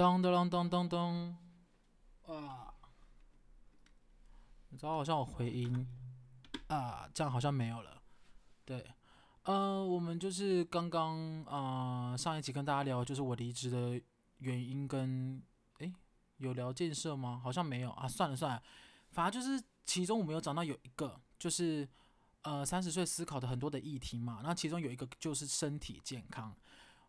当当当当当，啊！你知道好像有回音啊，这样好像没有了。对，呃，我们就是刚刚啊，上一集跟大家聊，就是我离职的原因跟诶，有聊建设吗？好像没有啊，算了算了，反正就是其中我们有讲到有一个，就是呃三十岁思考的很多的议题嘛，那其中有一个就是身体健康。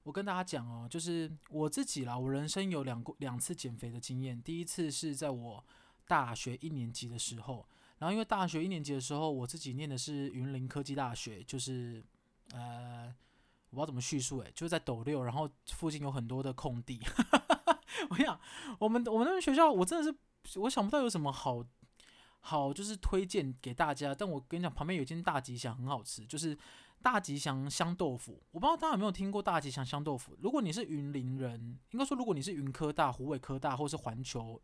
我跟大家讲哦，就是我自己啦，我人生有两过两次减肥的经验。第一次是在我大学一年级的时候，然后因为大学一年级的时候，我自己念的是云林科技大学，就是呃，我不知道怎么叙述，诶，就是在斗六，然后附近有很多的空地。我想，我们我们那边学校，我真的是我想不到有什么好好就是推荐给大家。但我跟你讲，旁边有一间大吉祥，很好吃，就是。大吉祥香豆腐，我不知道大家有没有听过大吉祥香豆腐。如果你是云林人，应该说如果你是云科大、虎尾科大或是环球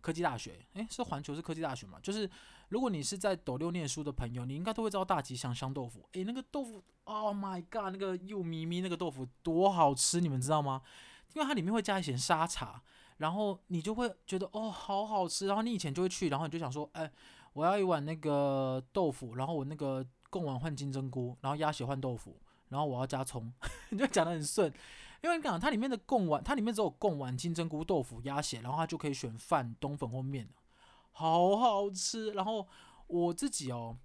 科技大学，诶，是环球是科技大学嘛？就是如果你是在斗六念书的朋友，你应该都会知道大吉祥香豆腐。诶，那个豆腐，Oh my god，那个又咪咪那个豆腐多好吃，你们知道吗？因为它里面会加一些沙茶，然后你就会觉得哦，好好吃。然后你以前就会去，然后你就想说，诶，我要一碗那个豆腐，然后我那个。贡丸换金针菇，然后鸭血换豆腐，然后我要加葱，你 就讲得很顺。因为你讲它里面的贡丸，它里面只有贡丸、金针菇、豆腐、鸭血，然后它就可以选饭、冬粉或面，好好吃。然后我自己哦，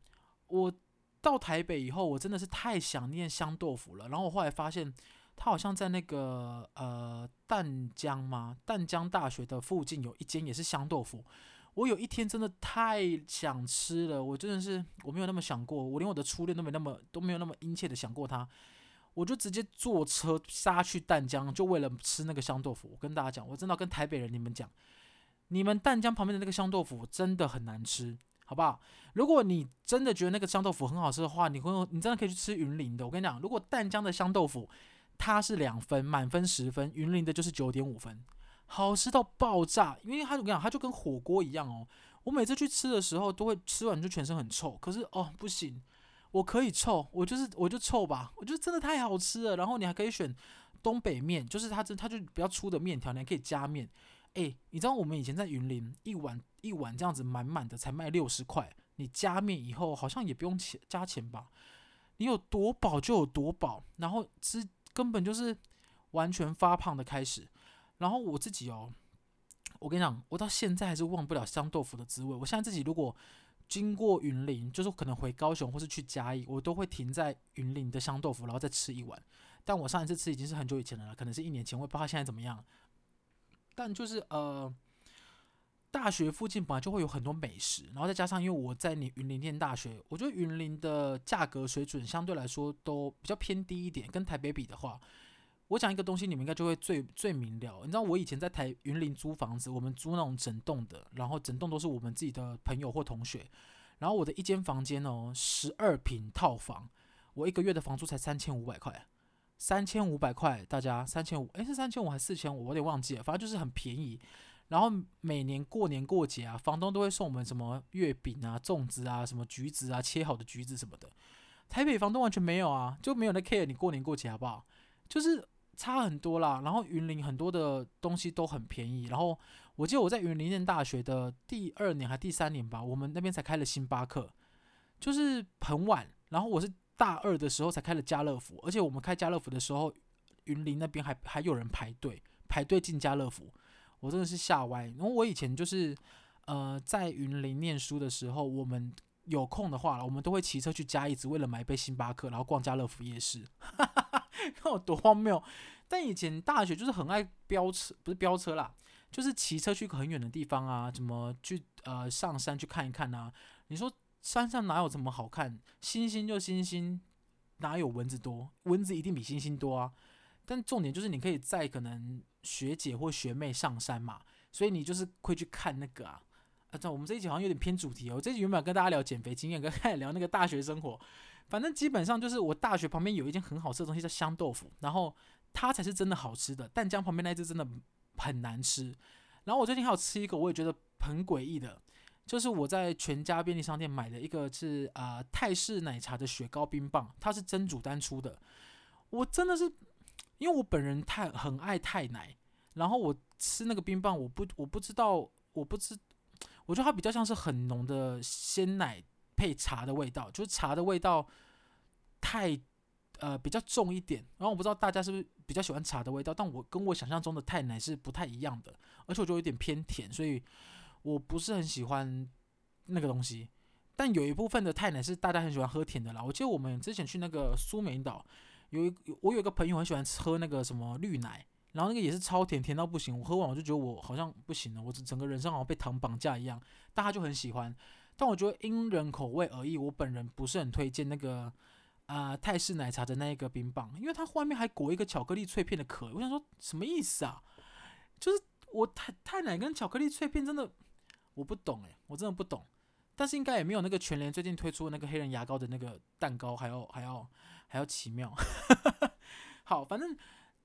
我到台北以后，我真的是太想念香豆腐了。然后我后来发现，它好像在那个呃淡江吗，淡江大学的附近有一间也是香豆腐。我有一天真的太想吃了，我真的是我没有那么想过，我连我的初恋都没那么都没有那么殷切的想过他，我就直接坐车杀去淡江，就为了吃那个香豆腐。我跟大家讲，我真的跟台北人你们讲，你们淡江旁边的那个香豆腐真的很难吃，好不好？如果你真的觉得那个香豆腐很好吃的话，你会你真的可以去吃云林的。我跟你讲，如果淡江的香豆腐它是两分，满分十分，云林的就是九点五分。好吃到爆炸，因为它我跟你讲，它就跟火锅一样哦。我每次去吃的时候，都会吃完就全身很臭。可是哦，不行，我可以臭，我就是我就臭吧，我觉得真的太好吃了。然后你还可以选东北面，就是它这它就比较粗的面条，你还可以加面。哎，你知道我们以前在云林一碗一碗这样子满满的才卖六十块，你加面以后好像也不用钱加钱吧？你有多饱就有多饱，然后吃根本就是完全发胖的开始。然后我自己哦，我跟你讲，我到现在还是忘不了香豆腐的滋味。我现在自己如果经过云林，就是可能回高雄或是去嘉义，我都会停在云林的香豆腐，然后再吃一碗。但我上一次吃已经是很久以前了，可能是一年前，我也不知道现在怎么样。但就是呃，大学附近本来就会有很多美食，然后再加上因为我在你云林念大学，我觉得云林的价格水准相对来说都比较偏低一点，跟台北比的话。我讲一个东西，你们应该就会最最明了。你知道我以前在台云林租房子，我们租那种整栋的，然后整栋都是我们自己的朋友或同学。然后我的一间房间哦，十二平套房，我一个月的房租才三千五百块，三千五百块，大家三千五，诶，是三千五还是四千五？我有点忘记了，反正就是很便宜。然后每年过年过节啊，房东都会送我们什么月饼啊、粽子啊、什么橘子啊、切好的橘子什么的。台北房东完全没有啊，就没有那 care 你过年过节好不好？就是。差很多啦，然后云林很多的东西都很便宜，然后我记得我在云林念大学的第二年还第三年吧，我们那边才开了星巴克，就是很晚，然后我是大二的时候才开了家乐福，而且我们开家乐福的时候，云林那边还还有人排队排队进家乐福，我真的是吓歪。然后我以前就是呃在云林念书的时候，我们有空的话，我们都会骑车去嘉义，只为了买一杯星巴克，然后逛家乐福夜市。看我多荒谬！但以前大学就是很爱飙车，不是飙车啦，就是骑车去很远的地方啊，怎么去呃上山去看一看啊？你说山上哪有这么好看？星星就星星，哪有蚊子多？蚊子一定比星星多啊！但重点就是你可以载可能学姐或学妹上山嘛，所以你就是会去看那个啊。啊，这我们这一集好像有点偏主题哦。这一集原本要跟大家聊减肥经验，跟大家聊那个大学生活。反正基本上就是我大学旁边有一间很好吃的东西叫香豆腐，然后它才是真的好吃的。淡江旁边那一只真的很难吃。然后我最近还有吃一个，我也觉得很诡异的，就是我在全家便利商店买的一个是啊、泰式奶茶的雪糕冰棒，它是真煮丹出的。我真的是因为我本人太很爱泰奶，然后我吃那个冰棒，我不我不知道，我不知，我觉得它比较像是很浓的鲜奶配茶的味道，就是茶的味道太呃比较重一点。然后我不知道大家是不是比较喜欢茶的味道，但我跟我想象中的泰奶是不太一样的，而且我觉得有点偏甜，所以我不是很喜欢那个东西。但有一部分的泰奶是大家很喜欢喝甜的啦。我记得我们之前去那个苏梅岛，有一我有一个朋友很喜欢喝那个什么绿奶，然后那个也是超甜，甜到不行。我喝完我就觉得我好像不行了，我整个人生好像被糖绑架一样。大家就很喜欢，但我觉得因人口味而异。我本人不是很推荐那个啊、泰式奶茶的那一个冰棒，因为它外面还裹一个巧克力脆片的壳。我想说什么意思啊？就是我泰泰奶跟巧克力脆片真的我不懂诶、我真的不懂。但是应该也没有那个全联最近推出那个黑人牙膏的那个蛋糕还要还要还要奇妙。好，反正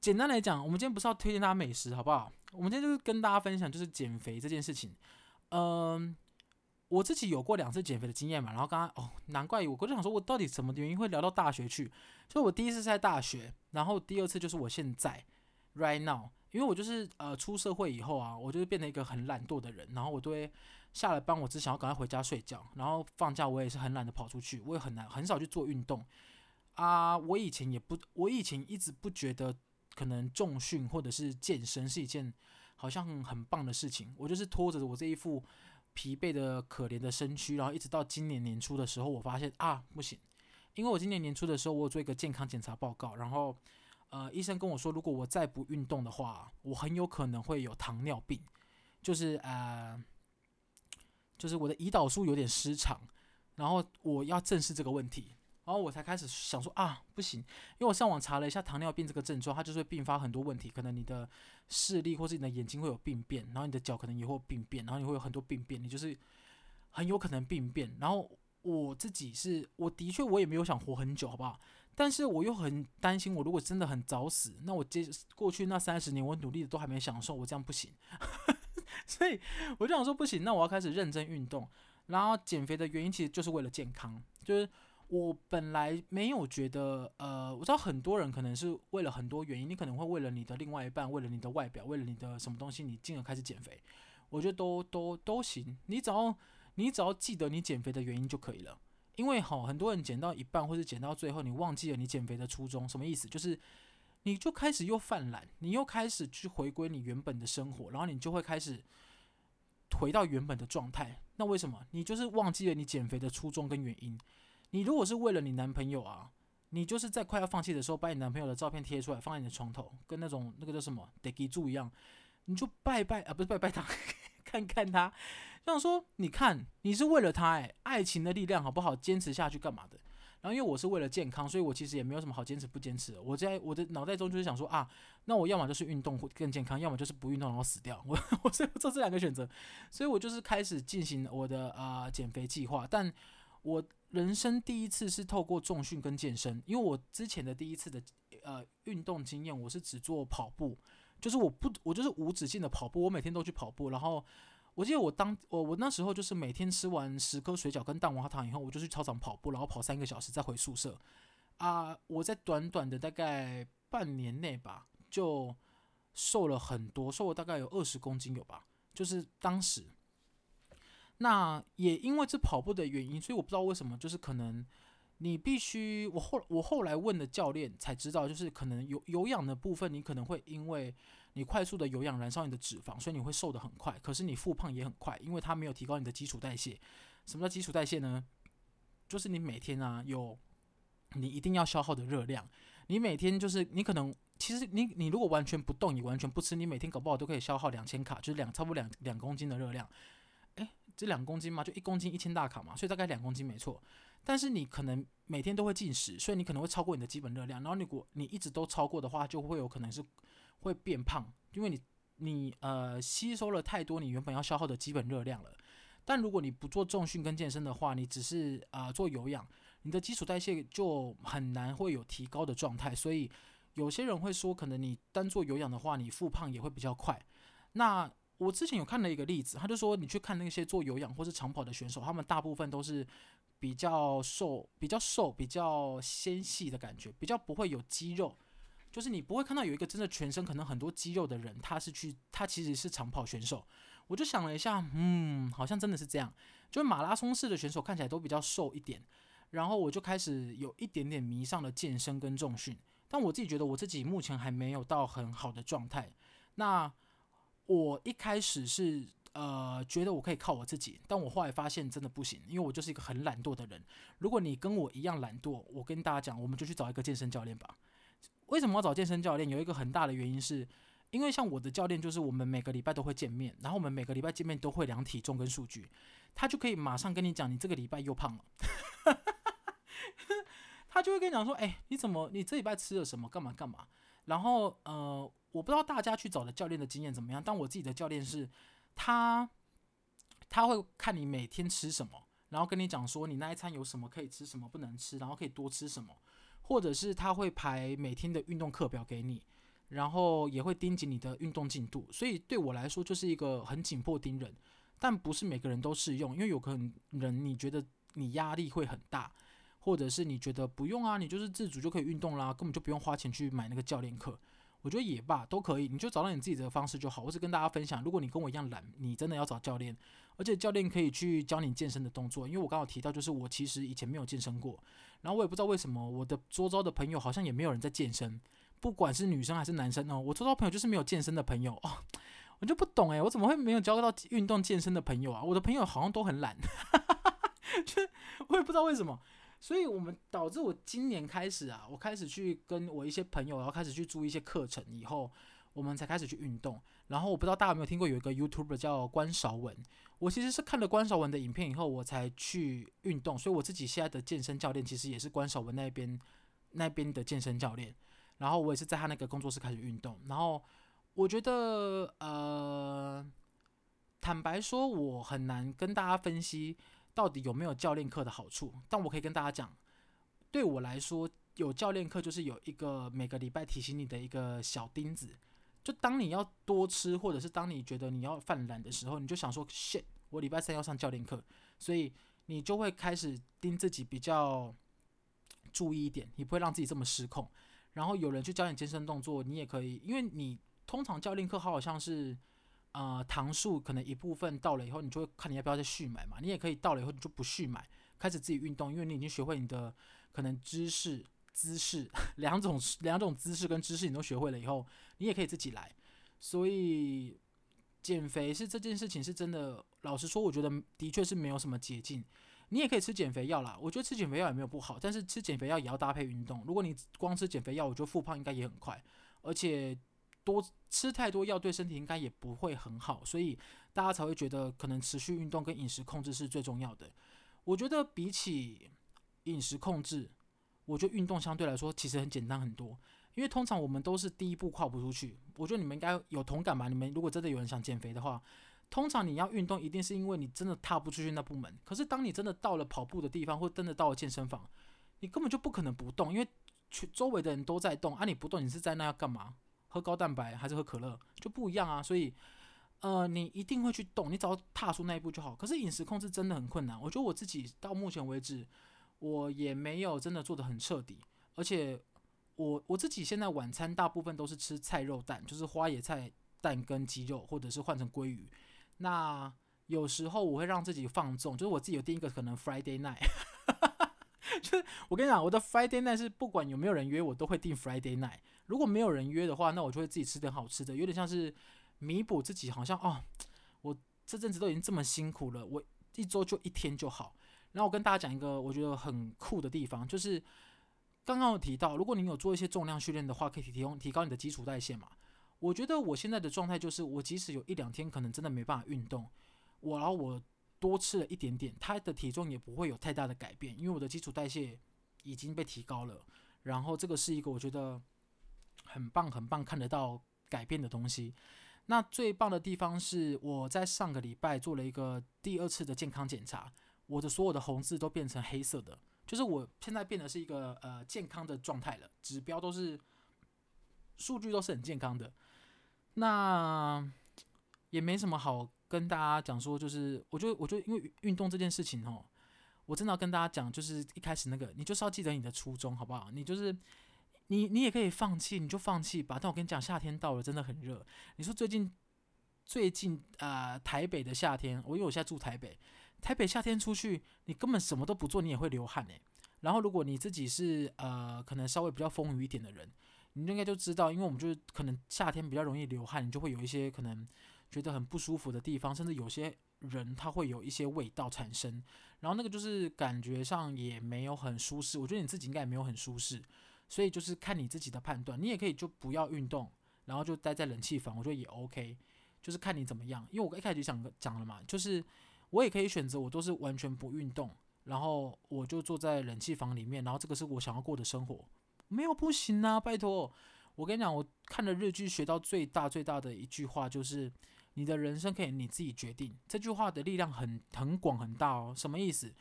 简单来讲，我们今天不是要推荐大家美食，好不好？我们今天就是跟大家分享就是减肥这件事情。嗯，我自己有过两次减肥的经验嘛，然后刚刚哦，难怪我我就想说，我到底什么原因会聊到大学去？就我第一次在大学，然后第二次就是我现在 right now，因为我就是呃出社会以后啊，我就是变成一个很懒惰的人，然后我都会。下了班，我只想要赶快回家睡觉。然后放假，我也是很懒得跑出去，我也很难很少去做运动啊。我以前也不，我以前一直不觉得可能重训或者是健身是一件好像，很棒的事情。我就是拖着我这一副疲惫的可怜的身躯，然后一直到今年年初的时候，我发现啊不行，因为我今年年初的时候，我有做一个健康检查报告，然后呃医生跟我说，如果我再不运动的话，我很有可能会有糖尿病，就是呃。就是我的胰岛素有点失常，然后我要正视这个问题，然后我才开始想说啊，不行，因为我上网查了一下糖尿病这个症状，它就是会并发很多问题，可能你的视力或是你的眼睛会有病变，然后你的脚可能也会有病变，然后你会有很多病变，你就是很有可能病变。然后我自己是，我的确我也没有想活很久，好不好？但是我又很担心，我如果真的很早死，那我接过去那三十年我努力的都还没享受，我这样不行。所以我就想说不行，那我要开始认真运动。然后减肥的原因其实就是为了健康。就是我本来没有觉得，呃，我知道很多人可能是为了很多原因，你可能会为了你的另外一半，为了你的外表，为了你的什么东西，你进而开始减肥。我觉得都都都行，你只要你只要记得你减肥的原因就可以了。因为好，很多人减到一半或者减到最后，你忘记了你减肥的初衷，什么意思？就是。你就开始又犯懒，你又开始去回归你原本的生活，然后你就会开始回到原本的状态。那为什么？你就是忘记了你减肥的初衷跟原因。你如果是为了你男朋友啊，你就是在快要放弃的时候，把你男朋友的照片贴出来，放在你的床头，跟那种那个叫什么得记住一样，你就拜拜啊，不是拜拜他，看看他，这样说，你看你是为了他哎，爱情的力量好不好？坚持下去干嘛的？然后因为我是为了健康，所以我其实也没有什么好坚持不坚持的。我在我的脑袋中就是想说啊，那我要么就是运动会更健康，要么就是不运动然后死掉。我 我是做这两个选择，所以我就是开始进行我的啊、减肥计划。但我人生第一次是透过重训跟健身，因为我之前的第一次的呃运动经验，我是只做跑步，就是我不我就是无止境的跑步，我每天都去跑步，然后。我记得我当我我那时候就是每天吃完十颗水饺跟蛋黄糖以后，我就去操场跑步，然后跑三个小时再回宿舍。啊，我在短短的大概半年内吧，就瘦了很多，瘦了大概有二十公斤有吧。就是当时，那也因为这跑步的原因，所以我不知道为什么，就是可能你必须我后我后来问的教练才知道，就是可能有有氧的部分，你可能会因为。你快速的有氧燃烧你的脂肪，所以你会瘦得很快。可是你复胖也很快，因为它没有提高你的基础代谢。什么叫基础代谢呢？就是你每天啊有你一定要消耗的热量。你每天就是你可能其实你你如果完全不动，你完全不吃，你每天搞不好都可以消耗两千卡，就是两差不多两两公斤的热量。这两公斤嘛，就一公斤一千大卡嘛，所以大概两公斤没错。但是你可能每天都会进食，所以你可能会超过你的基本热量。然后如果你一直都超过的话，就会有可能是。会变胖，因为你你呃吸收了太多你原本要消耗的基本热量了。但如果你不做重训跟健身的话，你只是啊、呃、做有氧，你的基础代谢就很难会有提高的状态。所以有些人会说，可能你单做有氧的话，你复胖也会比较快。那我之前有看了一个例子，他就说你去看那些做有氧或是长跑的选手，他们大部分都是比较瘦、比较瘦、比较纤细的感觉，比较不会有肌肉。就是你不会看到有一个真的全身可能很多肌肉的人，他是去他其实是长跑选手。我就想了一下，嗯，好像真的是这样。就马拉松式的选手看起来都比较瘦一点，然后我就开始有一点点迷上了健身跟重训。但我自己觉得我自己目前还没有到很好的状态。那我一开始是呃觉得我可以靠我自己，但我后来发现真的不行，因为我就是一个很懒惰的人。如果你跟我一样懒惰，我跟大家讲，我们就去找一个健身教练吧。为什么要找健身教练？有一个很大的原因是。因为像我的教练，就是我们每个礼拜都会见面，然后我们每个礼拜见面都会量体重跟数据，他就可以马上跟你讲，你这个礼拜又胖了，他就会跟你讲说，哎，你怎么，你这礼拜吃了什么，干嘛干嘛？然后呃，我不知道大家去找的教练的经验怎么样，但我自己的教练是，他他会看你每天吃什么，然后跟你讲说你那一餐有什么可以吃，什么不能吃，然后可以多吃什么，或者是他会排每天的运动课表给你。然后也会盯紧你的运动进度，所以对我来说就是一个很紧迫盯人，但不是每个人都适用，因为有可能人你觉得你压力会很大，或者是你觉得不用啊，你就是自主就可以运动啦，根本就不用花钱去买那个教练课，我觉得也罢，都可以，你就找到你自己的方式就好。我是跟大家分享，如果你跟我一样懒，你真的要找教练，而且教练可以去教你健身的动作，因为我刚好提到就是我其实以前没有健身过，然后我也不知道为什么我的周遭的朋友好像也没有人在健身。不管是女生还是男生哦，我周遭朋友就是没有健身的朋友哦，我就不懂诶，我怎么会没有交到运动健身的朋友啊？我的朋友好像都很懒，就我也不知道为什么，所以我们导致我今年开始啊，我开始去跟我一些朋友，然后开始去租一些课程，以后我们才开始去运动。然后我不知道大家有没有听过有一个 YouTuber 叫关韶文，我其实是看了关韶文的影片以后，我才去运动，所以我自己现在的健身教练其实也是关韶文那边那边的健身教练。然后我也是在他那个工作室开始运动，然后我觉得，呃，坦白说，我很难跟大家分析到底有没有教练课的好处，但我可以跟大家讲，对我来说，有教练课就是有一个每个礼拜提醒你的一个小钉子，就当你要多吃，或者是当你觉得你要犯懒的时候，你就想说，shit，我礼拜三要上教练课，所以你就会开始盯自己比较注意一点，你不会让自己这么失控。然后有人去教你健身动作，你也可以，因为你通常教练课好像是，呃，糖数可能一部分到了以后，你就会看你要不要再续买嘛。你也可以到了以后你就不续买，开始自己运动，因为你已经学会你的可能知识、姿势两种两种姿势跟知识你都学会了以后，你也可以自己来。所以减肥是这件事情是真的，老实说，我觉得的确是没有什么捷径。你也可以吃减肥药啦，我觉得吃减肥药也没有不好，但是吃减肥药也要搭配运动。如果你光吃减肥药，我觉得复胖应该也很快，而且多吃太多药对身体应该也不会很好，所以大家才会觉得可能持续运动跟饮食控制是最重要的。我觉得比起饮食控制，我觉得运动相对来说其实很简单很多，因为通常我们都是第一步跨不出去。我觉得你们应该有同感吧？你们如果真的有人想减肥的话。通常你要运动，一定是因为你真的踏不出去那部门。可是当你真的到了跑步的地方，或真的到了健身房，你根本就不可能不动，因为全周围的人都在动啊！你不动，你是在那要干嘛？喝高蛋白还是喝可乐？就不一样啊！所以，呃，你一定会去动，你只要踏出那一步就好。可是饮食控制真的很困难。我觉得我自己到目前为止，我也没有真的做得很彻底。而且我我自己现在晚餐大部分都是吃菜肉蛋，就是花椰菜蛋跟鸡肉，或者是换成鲑鱼。那有时候我会让自己放纵，就是我自己有定一个可能 Friday night，就是我跟你讲，我的 Friday night 是不管有没有人约，我都会订 Friday night。如果没有人约的话，那我就会自己吃点好吃的，有点像是弥补自己，好像哦，我这阵子都已经这么辛苦了，我一周就一天就好。然后我跟大家讲一个我觉得很酷的地方，就是刚刚有提到，如果你有做一些重量训练的话，可以提供提高你的基础代谢嘛。我觉得我现在的状态就是，我即使有一两天可能真的没办法运动，我然后我多吃了一点点，他的体重也不会有太大的改变，因为我的基础代谢已经被提高了。然后这个是一个我觉得很棒很棒看得到改变的东西。那最棒的地方是我在上个礼拜做了一个第二次的健康检查，我的所有的红字都变成黑色的，就是我现在变得是一个呃健康的状态了，指标都是数据都是很健康的。那也没什么好跟大家讲说，就是我觉得，我觉得因为运动这件事情哦，我真的要跟大家讲，就是一开始那个，你就是要记得你的初衷，好不好？你就是你你也可以放弃，你就放弃吧。但我跟你讲，夏天到了，真的很热。你说最近最近啊、台北的夏天，我因为我现在住台北，台北夏天出去，你根本什么都不做，你也会流汗诶。然后如果你自己是呃，可能稍微比较风雨一点的人，你应该就知道，因为我们就是可能夏天比较容易流汗，你就会有一些可能觉得很不舒服的地方，甚至有些人他会有一些味道产生，然后那个就是感觉上也没有很舒适。我觉得你自己应该也没有很舒适。所以就是看你自己的判断，你也可以就不要运动，然后就待在冷气房，我觉得也 OK，就是看你怎么样。因为我一开始就讲讲了嘛，就是我也可以选择，我都是完全不运动，然后我就坐在冷气房里面，然后这个是我想要过的生活，没有不行啊，拜托。我跟你讲，我看了日剧学到最大最大的一句话就是，你的人生可以你自己决定。这句话的力量很很广很大哦，什么意思？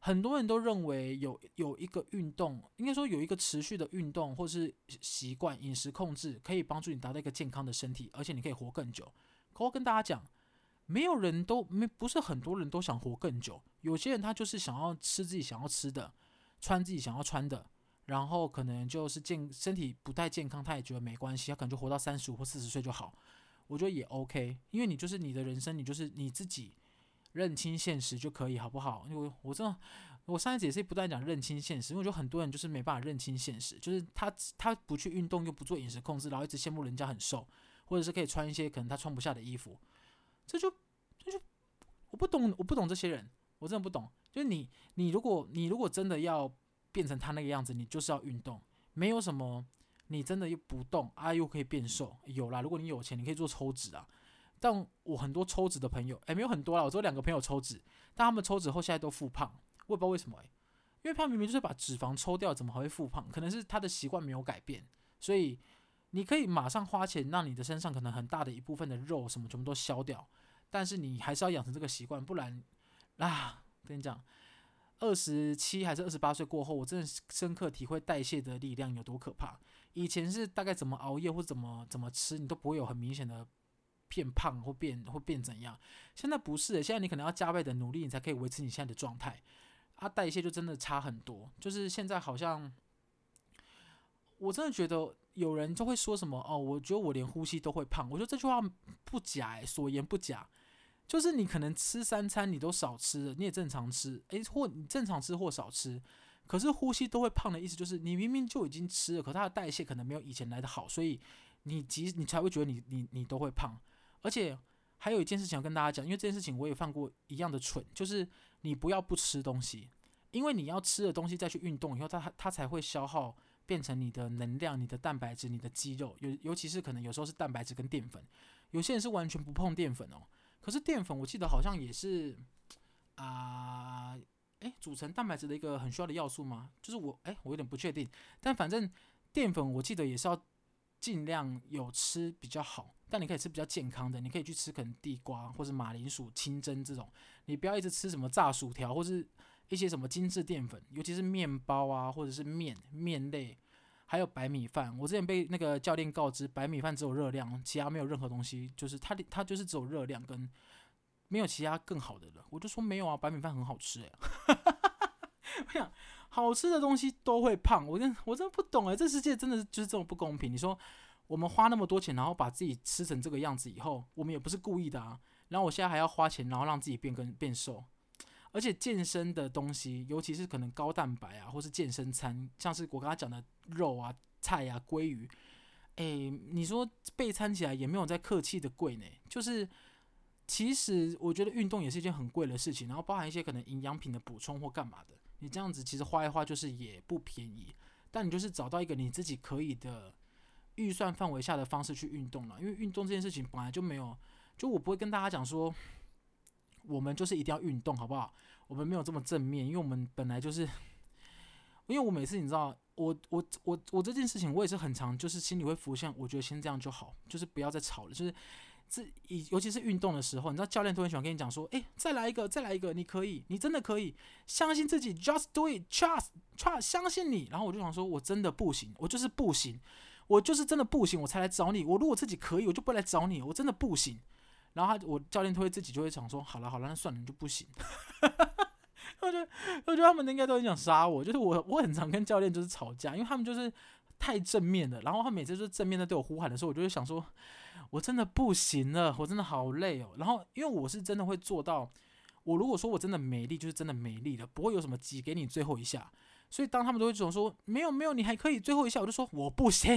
很多人都认为有有一个运动，应该说有一个持续的运动或是习惯饮食控制，可以帮助你达到一个健康的身体，而且你可以活更久。可我跟大家讲，没有人都没不是很多人都想活更久，有些人他就是想要吃自己想要吃的，穿自己想要穿的，然后可能就是健身体不太健康，他也觉得没关系，他可能就活到三十五或四十岁就好。我觉得也 OK，因为你就是你的人生，你就是你自己。认清现实就可以，好不好？因为我真的，我上一次也是不断讲认清现实，因为我觉得很多人就是没办法认清现实，就是他他不去运动又不做饮食控制，然后一直羡慕人家很瘦，或者是可以穿一些可能他穿不下的衣服，这就这就我不懂，我不懂这些人，我真的不懂。就是你你如果你如果真的要变成他那个样子，你就是要运动，没有什么你真的又不动啊又可以变瘦，有啦，如果你有钱，你可以做抽脂啊。但我很多抽脂的朋友，诶，没有很多啦，我只有两个朋友抽脂，但他们抽脂后现在都复胖，我也不知道为什么诶，因为他明明就是把脂肪抽掉，怎么还会复胖？可能是他的习惯没有改变，所以你可以马上花钱让你的身上可能很大的一部分的肉什么全部都消掉，但是你还是要养成这个习惯，不然啊，跟你讲，二十七还是二十八岁过后，我真的深刻体会代谢的力量有多可怕。以前是大概怎么熬夜或怎么怎么吃，你都不会有很明显的。变胖或变或变怎样？现在不是，现在你可能要加倍的努力，你才可以维持你现在的状态。啊，代谢就真的差很多。就是现在好像，我真的觉得有人就会说什么哦，我觉得我连呼吸都会胖。我觉得这句话不假，哎，所言不假。就是你可能吃三餐你都少吃，你也正常吃，诶，或你正常吃或少吃，可是呼吸都会胖的意思就是你明明就已经吃了，可它的代谢可能没有以前来的好，所以你即你才会觉得你你你都会胖。而且还有一件事情要跟大家讲，因为这件事情我也犯过一样的蠢，就是你不要不吃东西，因为你要吃的东西再去运动以后，它它才会消耗变成你的能量、你的蛋白质、你的肌肉，尤尤其是可能有时候是蛋白质跟淀粉，有些人是完全不碰淀粉哦。可是淀粉我记得好像也是啊，诶、呃，组成蛋白质的一个很需要的要素吗？就是我诶，我有点不确定，但反正淀粉我记得也是要尽量有吃比较好。但你可以吃比较健康的，你可以去吃可能地瓜或者马铃薯清蒸这种，你不要一直吃什么炸薯条或是一些什么精致淀粉，尤其是面包啊或者是面面类，还有白米饭。我之前被那个教练告知，白米饭只有热量，其他没有任何东西，就是它它就是只有热量跟没有其他更好的了。我就说没有啊，白米饭很好吃哎。我想好吃的东西都会胖，我真我真不懂哎，这世界真的就是这么不公平。你说。我们花那么多钱，然后把自己吃成这个样子以后，我们也不是故意的啊。然后我现在还要花钱，然后让自己变更变瘦，而且健身的东西，尤其是可能高蛋白啊，或是健身餐，像是我刚才讲的肉啊、菜啊、鲑鱼，诶，你说备餐起来也没有在客气的贵呢。就是其实我觉得运动也是一件很贵的事情，然后包含一些可能营养品的补充或干嘛的，你这样子其实花一花就是也不便宜。但你就是找到一个你自己可以的。预算范围下的方式去运动了，因为运动这件事情本来就没有，就我不会跟大家讲说，我们就是一定要运动，好不好？我们没有这么正面，因为我们本来就是，因为我每次你知道，我我我我这件事情我也是很常，就是心里会浮现，我觉得先这样就好，就是不要再吵了，就是这以尤其是运动的时候，你知道教练都很喜欢跟你讲说，诶，再来一个，再来一个，你可以，你真的可以，相信自己，just do it，trust，trust，相信你。然后我就想说，我真的不行，我就是不行。我就是真的不行，我才来找你。我如果自己可以，我就不来找你。我真的不行。然后他，我教练会自己就会想说，好了好了，那算了，你就不行。我觉得，我觉得他们应该都很想杀我。就是我，我很常跟教练就是吵架，因为他们就是太正面了。然后他每次就是正面的对我呼喊的时候，我就会想说，我真的不行了，我真的好累哦。然后因为我是真的会做到，我如果说我真的没力，就是真的没力了，不会有什么挤给你最后一下。所以当他们都会这种说没有没有，你还可以最后一下，我就说我不行，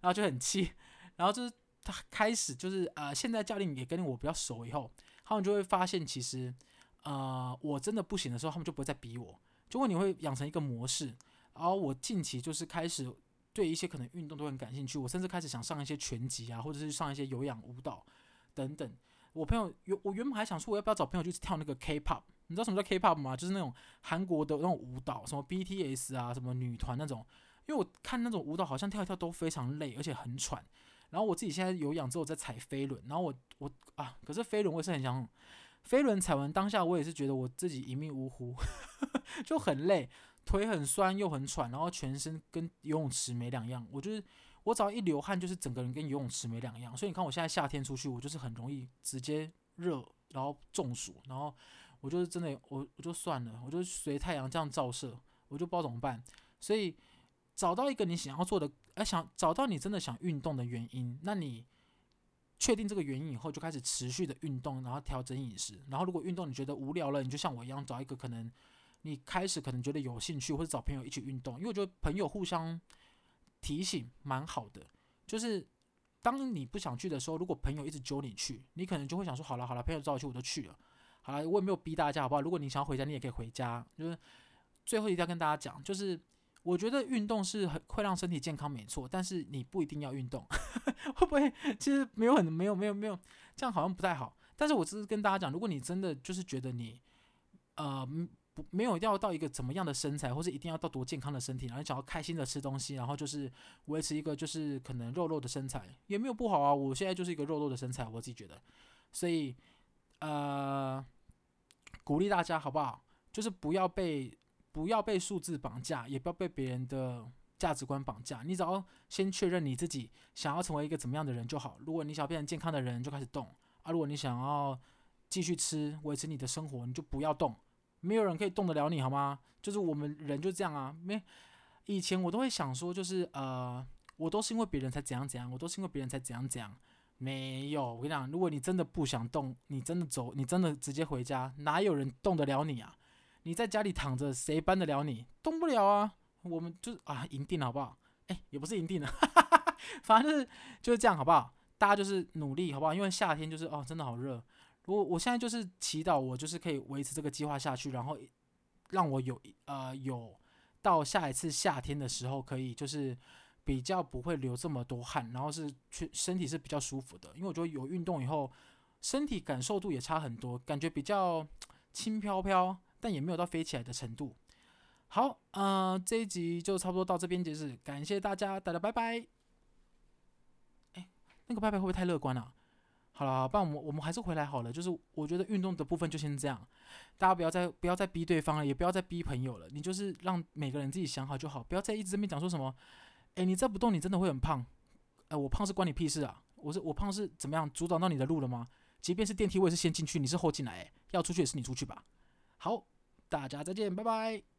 然后就很气。然后就是他开始就是呃，现在教练也跟我比较熟以后，他们就会发现其实呃我真的不行的时候，他们就不会再逼我。就会你会养成一个模式，然后我近期就是开始对一些可能运动都很感兴趣，我甚至开始想上一些拳击啊，或者是上一些有氧舞蹈等等。我朋友原，我原本还想说我要不要找朋友去跳那个 K-pop，你知道什么叫 K-pop 吗？就是那种韩国的那种舞蹈，什么 BTS 啊，什么女团那种。因为我看那种舞蹈好像跳一跳都非常累，而且很喘。然后我自己现在有氧之后在踩飞轮，然后我我啊，可是飞轮我也是很想。飞轮踩完当下，我也是觉得我自己一命呜呼，就很累，腿很酸又很喘，然后全身跟游泳池没两样。我就是我只要一流汗，就是整个人跟游泳池没两样。所以你看我现在夏天出去，我就是很容易直接热，然后中暑，然后我就是真的，我我就算了，我就随太阳这样照射，我就不知道怎么办。所以找到一个你想要做的，而，想找到你真的想运动的原因，那你。确定这个原因以后，就开始持续的运动，然后调整饮食。然后如果运动你觉得无聊了，你就像我一样找一个可能你开始可能觉得有兴趣，或者找朋友一起运动。因为我觉得朋友互相提醒蛮好的。就是当你不想去的时候，如果朋友一直揪你去，你可能就会想说：好了好了，朋友找我去，我就去了。好了，我也没有逼大家，好不好？如果你想要回家，你也可以回家。就是最后一定要跟大家讲，就是。我觉得运动是很会让身体健康，没错，但是你不一定要运动，会不会？其实没有很没有没有没有，这样好像不太好。但是我只是跟大家讲，如果你真的就是觉得你，呃，不没有要到一个怎么样的身材，或是一定要到多健康的身体，然后想要开心的吃东西，然后就是维持一个就是可能肉肉的身材，也没有不好啊。我现在就是一个肉肉的身材，我自己觉得，所以呃，鼓励大家好不好？就是不要被。不要被数字绑架，也不要被别人的价值观绑架。你只要先确认你自己想要成为一个怎么样的人就好。如果你想变成健康的人，就开始动啊；如果你想要继续吃，维持你的生活，你就不要动。没有人可以动得了你，好吗？就是我们人就这样啊。没，以前我都会想说，就是呃，我都是因为别人才怎样怎样，我都是因为别人才怎样怎样。没有，我跟你讲，如果你真的不想动，你真的走，你真的直接回家，哪有人动得了你啊？你在家里躺着，谁搬得了你？动不了啊！我们就啊，赢定了，好不好？哎，也不是赢定了，哈哈哈，反正就是就是这样，好不好？大家就是努力，好不好？因为夏天就是哦，真的好热。我我现在就是祈祷，我就是可以维持这个计划下去，然后让我有呃有到下一次夏天的时候，可以就是比较不会流这么多汗，然后是去身体是比较舒服的。因为我觉得有运动以后，身体感受度也差很多，感觉比较轻飘飘。但也没有到飞起来的程度。好，呃，这一集就差不多到这边结束，感谢大家，大家拜拜。哎，那个拜拜会不会太乐观了？好了，不然我们我们还是回来好了。就是我觉得运动的部分就先这样，大家不要再不要再逼对方了，也不要再逼朋友了。你就是让每个人自己想好就好，不要再一直这边讲说什么。哎，你再不动，你真的会很胖。哎，我胖是关你屁事啊！我是我胖是怎么样阻挡到你的路了吗？即便是电梯，我也是先进去，你是后进来。哎，要出去也是你出去吧。好。大家再见，拜拜。